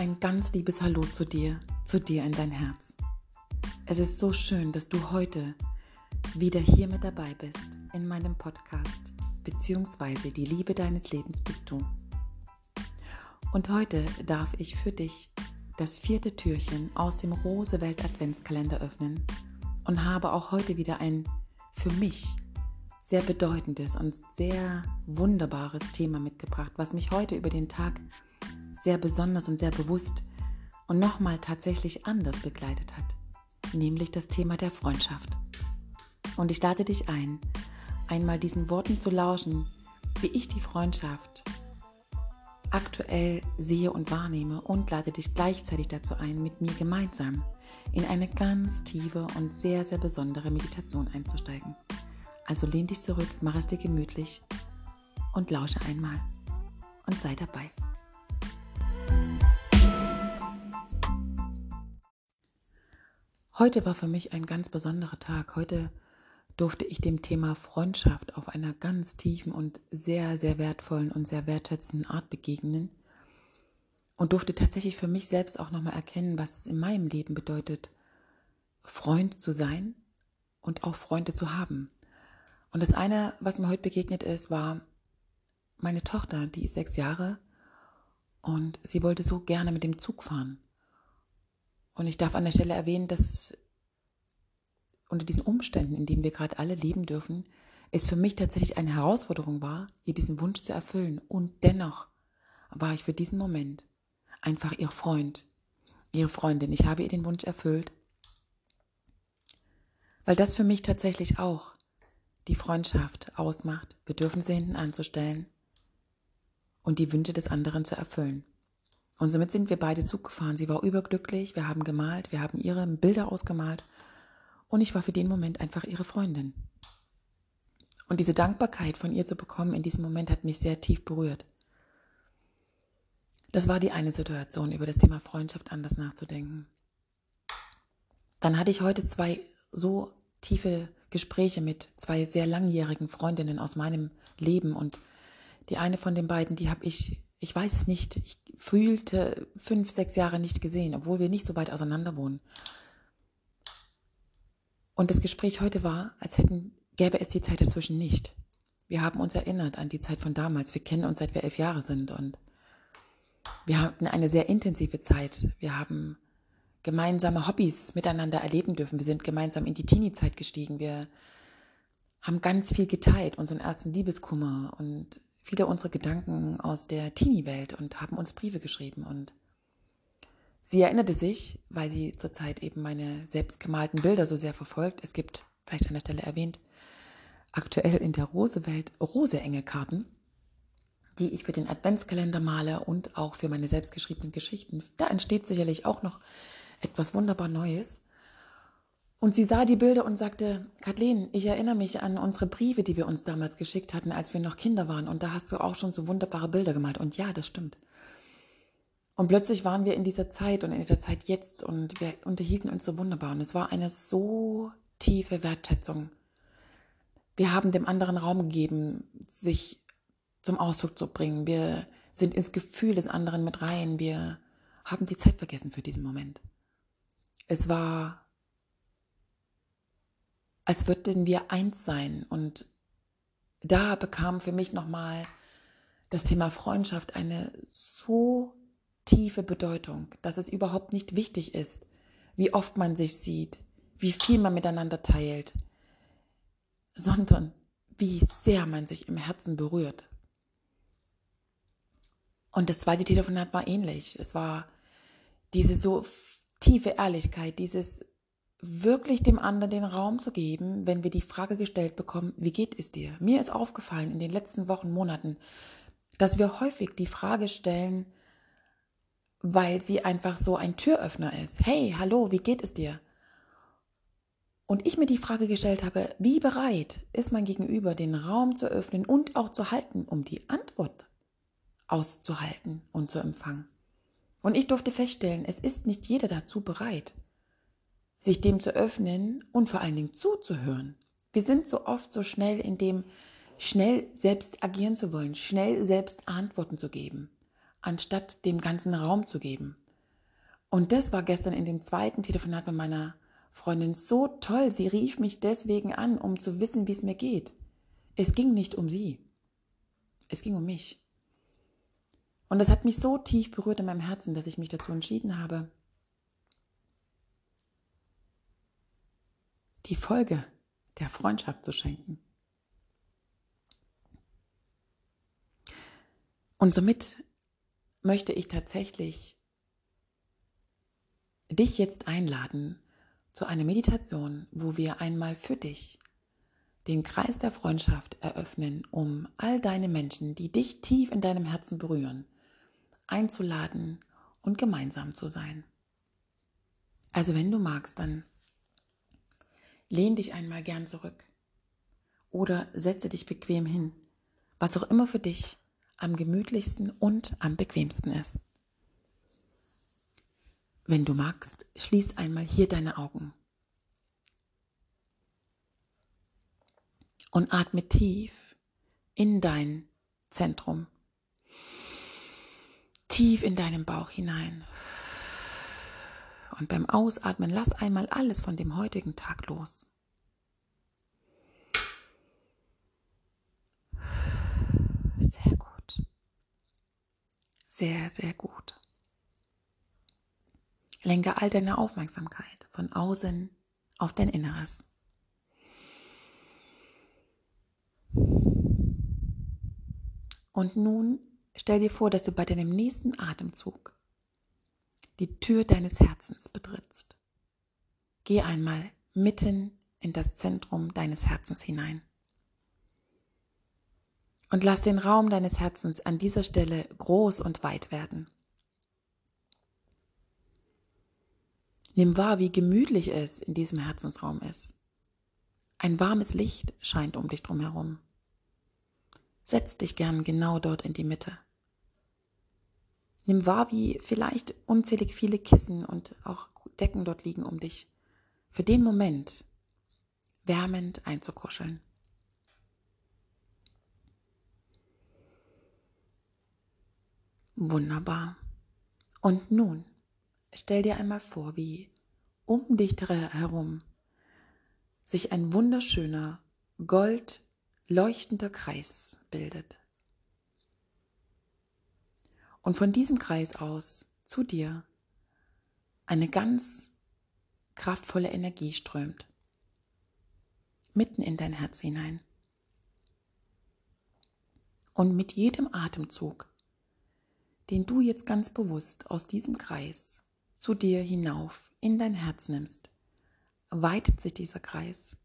Ein ganz liebes Hallo zu dir, zu dir in dein Herz. Es ist so schön, dass du heute wieder hier mit dabei bist in meinem Podcast, beziehungsweise die Liebe deines Lebens bist du. Und heute darf ich für dich das vierte Türchen aus dem Rosewelt Adventskalender öffnen und habe auch heute wieder ein für mich sehr bedeutendes und sehr wunderbares Thema mitgebracht, was mich heute über den Tag sehr besonders und sehr bewusst und nochmal tatsächlich anders begleitet hat, nämlich das Thema der Freundschaft. Und ich lade dich ein, einmal diesen Worten zu lauschen, wie ich die Freundschaft aktuell sehe und wahrnehme und lade dich gleichzeitig dazu ein, mit mir gemeinsam in eine ganz tiefe und sehr, sehr besondere Meditation einzusteigen. Also lehn dich zurück, mach es dir gemütlich und lausche einmal und sei dabei. Heute war für mich ein ganz besonderer Tag. Heute durfte ich dem Thema Freundschaft auf einer ganz tiefen und sehr, sehr wertvollen und sehr wertschätzenden Art begegnen und durfte tatsächlich für mich selbst auch nochmal erkennen, was es in meinem Leben bedeutet, Freund zu sein und auch Freunde zu haben. Und das eine, was mir heute begegnet ist, war meine Tochter, die ist sechs Jahre und sie wollte so gerne mit dem Zug fahren. Und ich darf an der Stelle erwähnen, dass unter diesen Umständen, in denen wir gerade alle leben dürfen, es für mich tatsächlich eine Herausforderung war, ihr diesen Wunsch zu erfüllen. Und dennoch war ich für diesen Moment einfach ihr Freund, ihre Freundin. Ich habe ihr den Wunsch erfüllt, weil das für mich tatsächlich auch die Freundschaft ausmacht, Bedürfnisse hinten anzustellen und die Wünsche des anderen zu erfüllen. Und somit sind wir beide Zug gefahren. Sie war überglücklich, wir haben gemalt, wir haben ihre Bilder ausgemalt und ich war für den Moment einfach ihre Freundin. Und diese Dankbarkeit von ihr zu bekommen in diesem Moment hat mich sehr tief berührt. Das war die eine Situation, über das Thema Freundschaft anders nachzudenken. Dann hatte ich heute zwei so tiefe Gespräche mit zwei sehr langjährigen Freundinnen aus meinem Leben und die eine von den beiden, die habe ich ich weiß es nicht. Ich fühlte fünf, sechs Jahre nicht gesehen, obwohl wir nicht so weit auseinander wohnen. Und das Gespräch heute war, als hätten, gäbe es die Zeit dazwischen nicht. Wir haben uns erinnert an die Zeit von damals. Wir kennen uns seit wir elf Jahre sind und wir hatten eine sehr intensive Zeit. Wir haben gemeinsame Hobbys miteinander erleben dürfen. Wir sind gemeinsam in die Teenie-Zeit gestiegen. Wir haben ganz viel geteilt, unseren ersten Liebeskummer und viele unserer Gedanken aus der Teenie-Welt und haben uns Briefe geschrieben. Und sie erinnerte sich, weil sie zurzeit eben meine selbstgemalten Bilder so sehr verfolgt. Es gibt, vielleicht an der Stelle erwähnt, aktuell in der Rosewelt Rose-Engelkarten, die ich für den Adventskalender male und auch für meine selbstgeschriebenen Geschichten. Da entsteht sicherlich auch noch etwas wunderbar Neues. Und sie sah die Bilder und sagte, Kathleen, ich erinnere mich an unsere Briefe, die wir uns damals geschickt hatten, als wir noch Kinder waren. Und da hast du auch schon so wunderbare Bilder gemalt. Und ja, das stimmt. Und plötzlich waren wir in dieser Zeit und in der Zeit jetzt und wir unterhielten uns so wunderbar. Und es war eine so tiefe Wertschätzung. Wir haben dem anderen Raum gegeben, sich zum Ausdruck zu bringen. Wir sind ins Gefühl des anderen mit rein. Wir haben die Zeit vergessen für diesen Moment. Es war als würden wir eins sein. Und da bekam für mich nochmal das Thema Freundschaft eine so tiefe Bedeutung, dass es überhaupt nicht wichtig ist, wie oft man sich sieht, wie viel man miteinander teilt, sondern wie sehr man sich im Herzen berührt. Und das zweite Telefonat war ähnlich. Es war diese so tiefe Ehrlichkeit, dieses wirklich dem anderen den Raum zu geben, wenn wir die Frage gestellt bekommen, wie geht es dir? Mir ist aufgefallen in den letzten Wochen, Monaten, dass wir häufig die Frage stellen, weil sie einfach so ein Türöffner ist. Hey, hallo, wie geht es dir? Und ich mir die Frage gestellt habe, wie bereit ist mein Gegenüber, den Raum zu öffnen und auch zu halten, um die Antwort auszuhalten und zu empfangen. Und ich durfte feststellen, es ist nicht jeder dazu bereit sich dem zu öffnen und vor allen Dingen zuzuhören. Wir sind so oft so schnell in dem, schnell selbst agieren zu wollen, schnell selbst Antworten zu geben, anstatt dem ganzen Raum zu geben. Und das war gestern in dem zweiten Telefonat mit meiner Freundin so toll. Sie rief mich deswegen an, um zu wissen, wie es mir geht. Es ging nicht um sie. Es ging um mich. Und das hat mich so tief berührt in meinem Herzen, dass ich mich dazu entschieden habe, die Folge der Freundschaft zu schenken. Und somit möchte ich tatsächlich dich jetzt einladen zu einer Meditation, wo wir einmal für dich den Kreis der Freundschaft eröffnen, um all deine Menschen, die dich tief in deinem Herzen berühren, einzuladen und gemeinsam zu sein. Also wenn du magst, dann lehn dich einmal gern zurück oder setze dich bequem hin, was auch immer für dich am gemütlichsten und am bequemsten ist. Wenn du magst, schließ einmal hier deine Augen und atme tief in dein Zentrum, tief in deinen Bauch hinein. Und beim Ausatmen lass einmal alles von dem heutigen Tag los. Sehr gut. Sehr, sehr gut. Lenke all deine Aufmerksamkeit von außen auf dein Inneres. Und nun stell dir vor, dass du bei deinem nächsten Atemzug die Tür deines Herzens betrittst. Geh einmal mitten in das Zentrum deines Herzens hinein. Und lass den Raum deines Herzens an dieser Stelle groß und weit werden. Nimm wahr, wie gemütlich es in diesem Herzensraum ist. Ein warmes Licht scheint um dich drum herum. Setz dich gern genau dort in die Mitte. Nimm wahr, wie vielleicht unzählig viele Kissen und auch Decken dort liegen, um dich für den Moment wärmend einzukuscheln. Wunderbar. Und nun Stell dir einmal vor, wie um dich herum sich ein wunderschöner, gold leuchtender Kreis bildet. Und von diesem Kreis aus zu dir eine ganz kraftvolle Energie strömt, mitten in dein Herz hinein. Und mit jedem Atemzug, den du jetzt ganz bewusst aus diesem Kreis zu dir hinauf in dein Herz nimmst, weitet sich dieser Kreis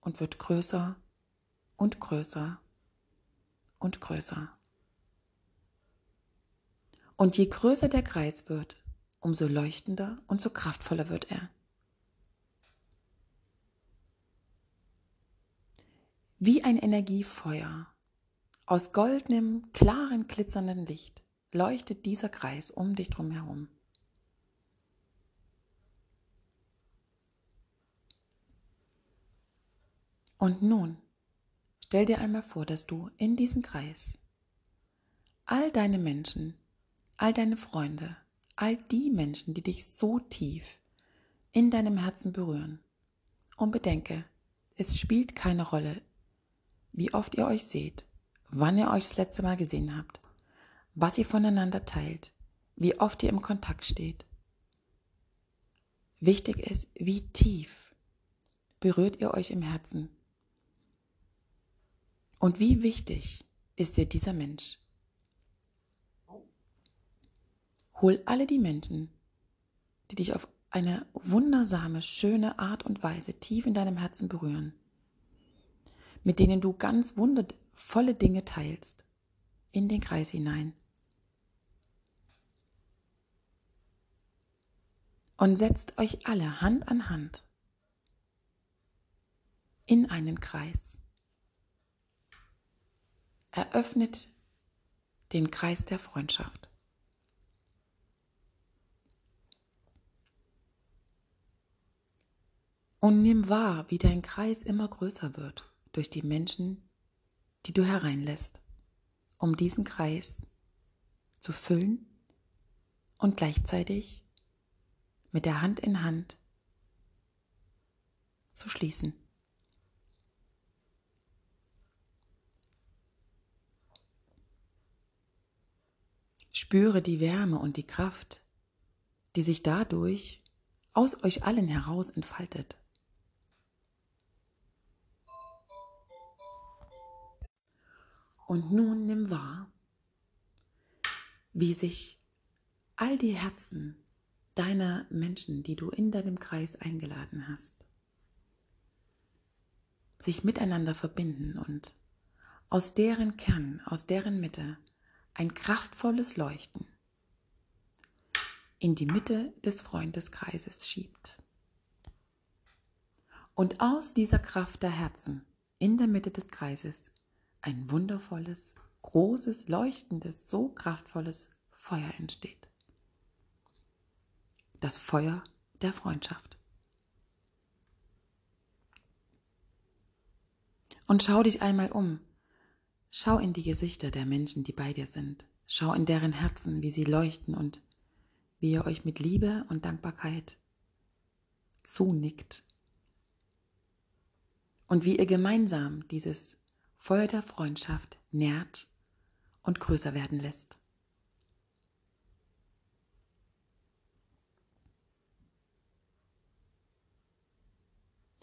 und wird größer und größer und größer. Und je größer der Kreis wird, umso leuchtender und so kraftvoller wird er. Wie ein Energiefeuer aus goldenem, klaren, glitzernden Licht leuchtet dieser Kreis um dich drum herum. Und nun stell dir einmal vor, dass du in diesem Kreis all deine Menschen, all deine Freunde, all die Menschen, die dich so tief in deinem Herzen berühren. Und bedenke, es spielt keine Rolle, wie oft ihr euch seht, wann ihr euch das letzte Mal gesehen habt, was ihr voneinander teilt, wie oft ihr im Kontakt steht. Wichtig ist, wie tief berührt ihr euch im Herzen und wie wichtig ist dir dieser Mensch? Hol alle die Menschen, die dich auf eine wundersame, schöne Art und Weise tief in deinem Herzen berühren, mit denen du ganz wundervolle Dinge teilst, in den Kreis hinein. Und setzt euch alle Hand an Hand in einen Kreis eröffnet den Kreis der Freundschaft. Und nimm wahr, wie dein Kreis immer größer wird durch die Menschen, die du hereinlässt, um diesen Kreis zu füllen und gleichzeitig mit der Hand in Hand zu schließen. Spüre die Wärme und die Kraft, die sich dadurch aus euch allen heraus entfaltet. Und nun nimm wahr, wie sich all die Herzen deiner Menschen, die du in deinem Kreis eingeladen hast, sich miteinander verbinden und aus deren Kern, aus deren Mitte ein kraftvolles Leuchten in die Mitte des Freundeskreises schiebt. Und aus dieser Kraft der Herzen in der Mitte des Kreises ein wundervolles, großes, leuchtendes, so kraftvolles Feuer entsteht. Das Feuer der Freundschaft. Und schau dich einmal um. Schau in die Gesichter der Menschen, die bei dir sind. Schau in deren Herzen, wie sie leuchten und wie ihr euch mit Liebe und Dankbarkeit zunickt. Und wie ihr gemeinsam dieses Feuer der Freundschaft nährt und größer werden lässt.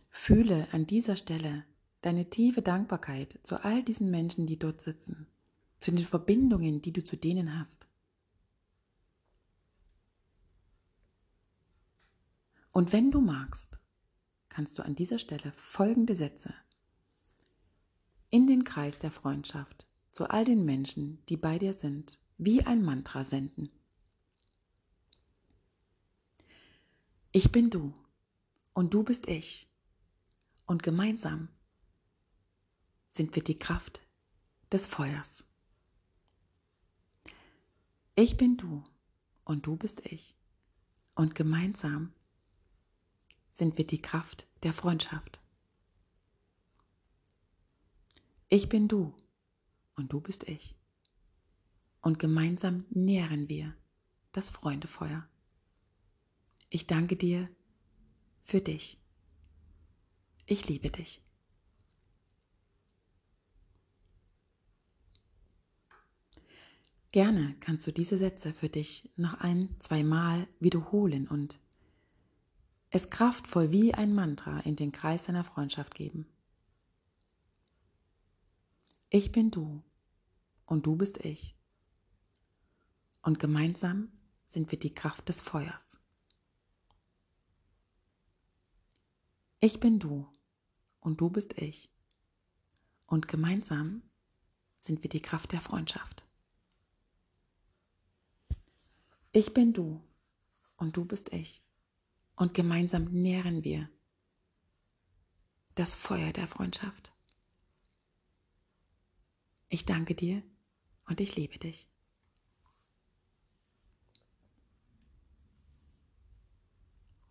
Fühle an dieser Stelle deine tiefe Dankbarkeit zu all diesen Menschen, die dort sitzen, zu den Verbindungen, die du zu denen hast. Und wenn du magst, kannst du an dieser Stelle folgende Sätze in den Kreis der Freundschaft zu all den Menschen, die bei dir sind, wie ein Mantra senden. Ich bin du und du bist ich und gemeinsam sind wir die Kraft des Feuers. Ich bin du und du bist ich und gemeinsam sind wir die Kraft der Freundschaft. Ich bin du und du bist ich. Und gemeinsam nähren wir das Freundefeuer. Ich danke dir für dich. Ich liebe dich. Gerne kannst du diese Sätze für dich noch ein, zweimal wiederholen und es kraftvoll wie ein Mantra in den Kreis deiner Freundschaft geben. Ich bin du und du bist ich. Und gemeinsam sind wir die Kraft des Feuers. Ich bin du und du bist ich. Und gemeinsam sind wir die Kraft der Freundschaft. Ich bin du und du bist ich und gemeinsam nähren wir das Feuer der Freundschaft. Ich danke dir und ich liebe dich.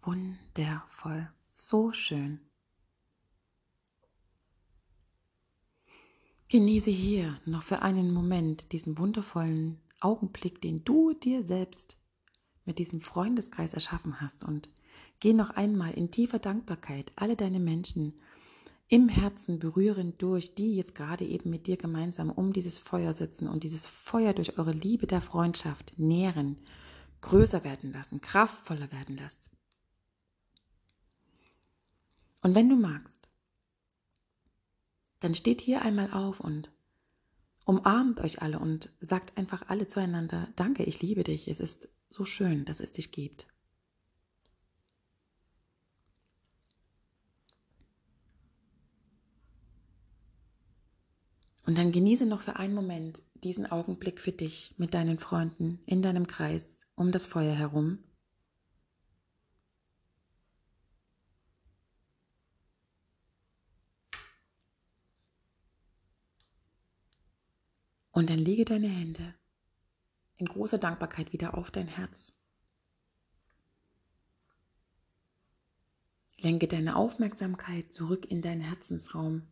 Wundervoll, so schön. Genieße hier noch für einen Moment diesen wundervollen Augenblick, den du dir selbst mit diesem Freundeskreis erschaffen hast und Geh noch einmal in tiefer Dankbarkeit alle deine Menschen im Herzen berühren durch, die jetzt gerade eben mit dir gemeinsam um dieses Feuer sitzen und dieses Feuer durch eure Liebe der Freundschaft nähren, größer werden lassen, kraftvoller werden lassen. Und wenn du magst, dann steht hier einmal auf und umarmt euch alle und sagt einfach alle zueinander, danke, ich liebe dich, es ist so schön, dass es dich gibt. Und dann genieße noch für einen Moment diesen Augenblick für dich mit deinen Freunden in deinem Kreis um das Feuer herum. Und dann lege deine Hände in großer Dankbarkeit wieder auf dein Herz. Lenke deine Aufmerksamkeit zurück in deinen Herzensraum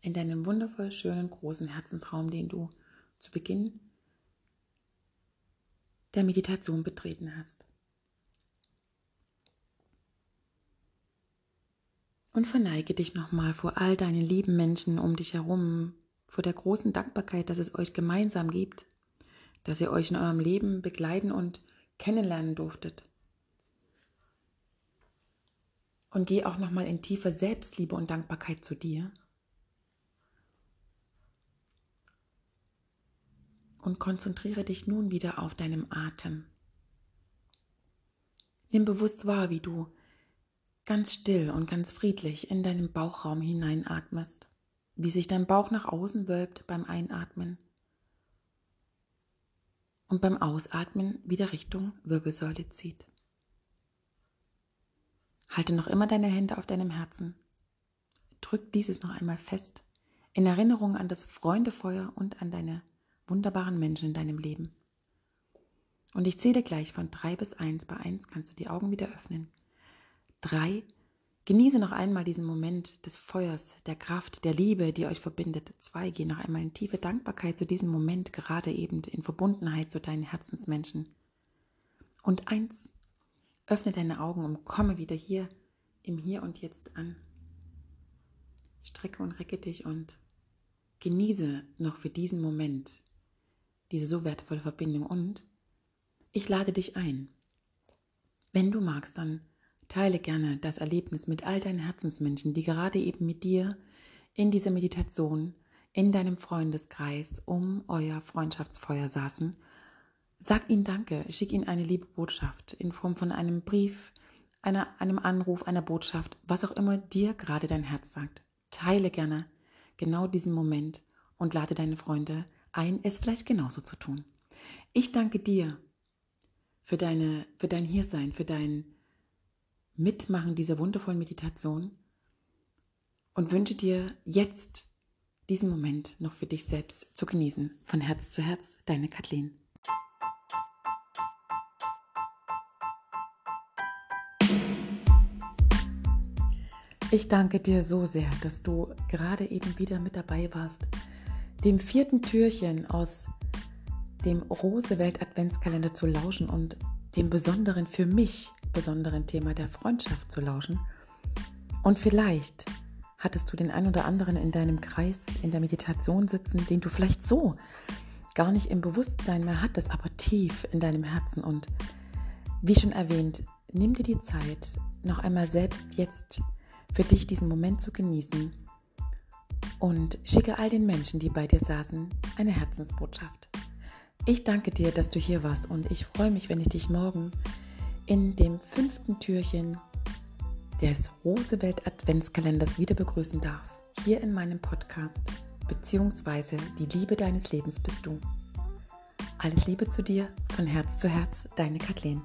in deinen wundervoll schönen großen Herzensraum, den du zu Beginn der Meditation betreten hast. Und verneige dich nochmal vor all deinen lieben Menschen um dich herum, vor der großen Dankbarkeit, dass es euch gemeinsam gibt, dass ihr euch in eurem Leben begleiten und kennenlernen durftet. Und geh auch nochmal in tiefe Selbstliebe und Dankbarkeit zu dir. Und konzentriere dich nun wieder auf deinem Atem. Nimm bewusst wahr, wie du ganz still und ganz friedlich in deinen Bauchraum hineinatmest, wie sich dein Bauch nach außen wölbt beim Einatmen und beim Ausatmen wieder Richtung Wirbelsäule zieht. Halte noch immer deine Hände auf deinem Herzen. Drück dieses noch einmal fest in Erinnerung an das Freundefeuer und an deine wunderbaren Menschen in deinem Leben. Und ich zähle gleich von drei bis eins. Bei eins kannst du die Augen wieder öffnen. Drei, genieße noch einmal diesen Moment des Feuers, der Kraft, der Liebe, die euch verbindet. Zwei, geh noch einmal in tiefe Dankbarkeit zu diesem Moment, gerade eben in Verbundenheit zu deinen Herzensmenschen. Und eins, öffne deine Augen und komme wieder hier im Hier und Jetzt an. Strecke und recke dich und genieße noch für diesen Moment diese so wertvolle Verbindung und ich lade dich ein. Wenn du magst, dann teile gerne das Erlebnis mit all deinen Herzensmenschen, die gerade eben mit dir in dieser Meditation in deinem Freundeskreis um euer Freundschaftsfeuer saßen. Sag ihnen Danke, schick ihnen eine liebe Botschaft in Form von einem Brief, einer, einem Anruf, einer Botschaft, was auch immer dir gerade dein Herz sagt. Teile gerne genau diesen Moment und lade deine Freunde ein, es vielleicht genauso zu tun. Ich danke dir für, deine, für dein Hiersein, für dein Mitmachen dieser wundervollen Meditation und wünsche dir jetzt diesen Moment noch für dich selbst zu genießen. Von Herz zu Herz, deine Kathleen. Ich danke dir so sehr, dass du gerade eben wieder mit dabei warst, dem vierten Türchen aus dem Rosewelt Adventskalender zu lauschen und dem besonderen, für mich besonderen Thema der Freundschaft zu lauschen. Und vielleicht hattest du den ein oder anderen in deinem Kreis in der Meditation sitzen, den du vielleicht so gar nicht im Bewusstsein mehr hattest, aber tief in deinem Herzen. Und wie schon erwähnt, nimm dir die Zeit, noch einmal selbst jetzt für dich diesen Moment zu genießen und schicke all den Menschen, die bei dir saßen, eine Herzensbotschaft. Ich danke dir, dass du hier warst und ich freue mich, wenn ich dich morgen in dem fünften Türchen des Rosewelt Adventskalenders wieder begrüßen darf. Hier in meinem Podcast, beziehungsweise die Liebe deines Lebens bist du. Alles Liebe zu dir, von Herz zu Herz, deine Kathleen.